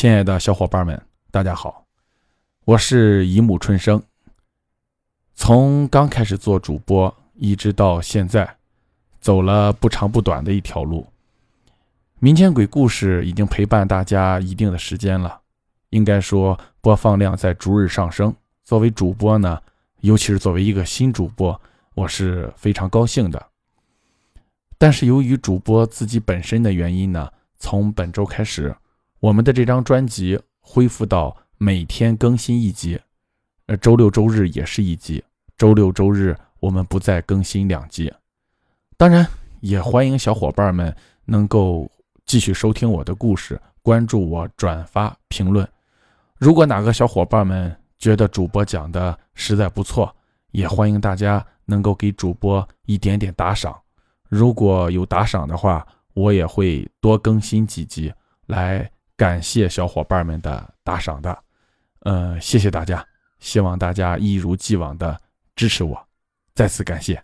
亲爱的小伙伴们，大家好，我是一木春生。从刚开始做主播，一直到现在，走了不长不短的一条路。民间鬼故事已经陪伴大家一定的时间了，应该说播放量在逐日上升。作为主播呢，尤其是作为一个新主播，我是非常高兴的。但是由于主播自己本身的原因呢，从本周开始，我们的这张专辑恢复到每天更新一集，呃，周六周日也是一集，周六周日我们不再更新两集。当然，也欢迎小伙伴们能够。继续收听我的故事，关注我，转发评论。如果哪个小伙伴们觉得主播讲的实在不错，也欢迎大家能够给主播一点点打赏。如果有打赏的话，我也会多更新几集来感谢小伙伴们的打赏的。呃，谢谢大家，希望大家一如既往的支持我，再次感谢。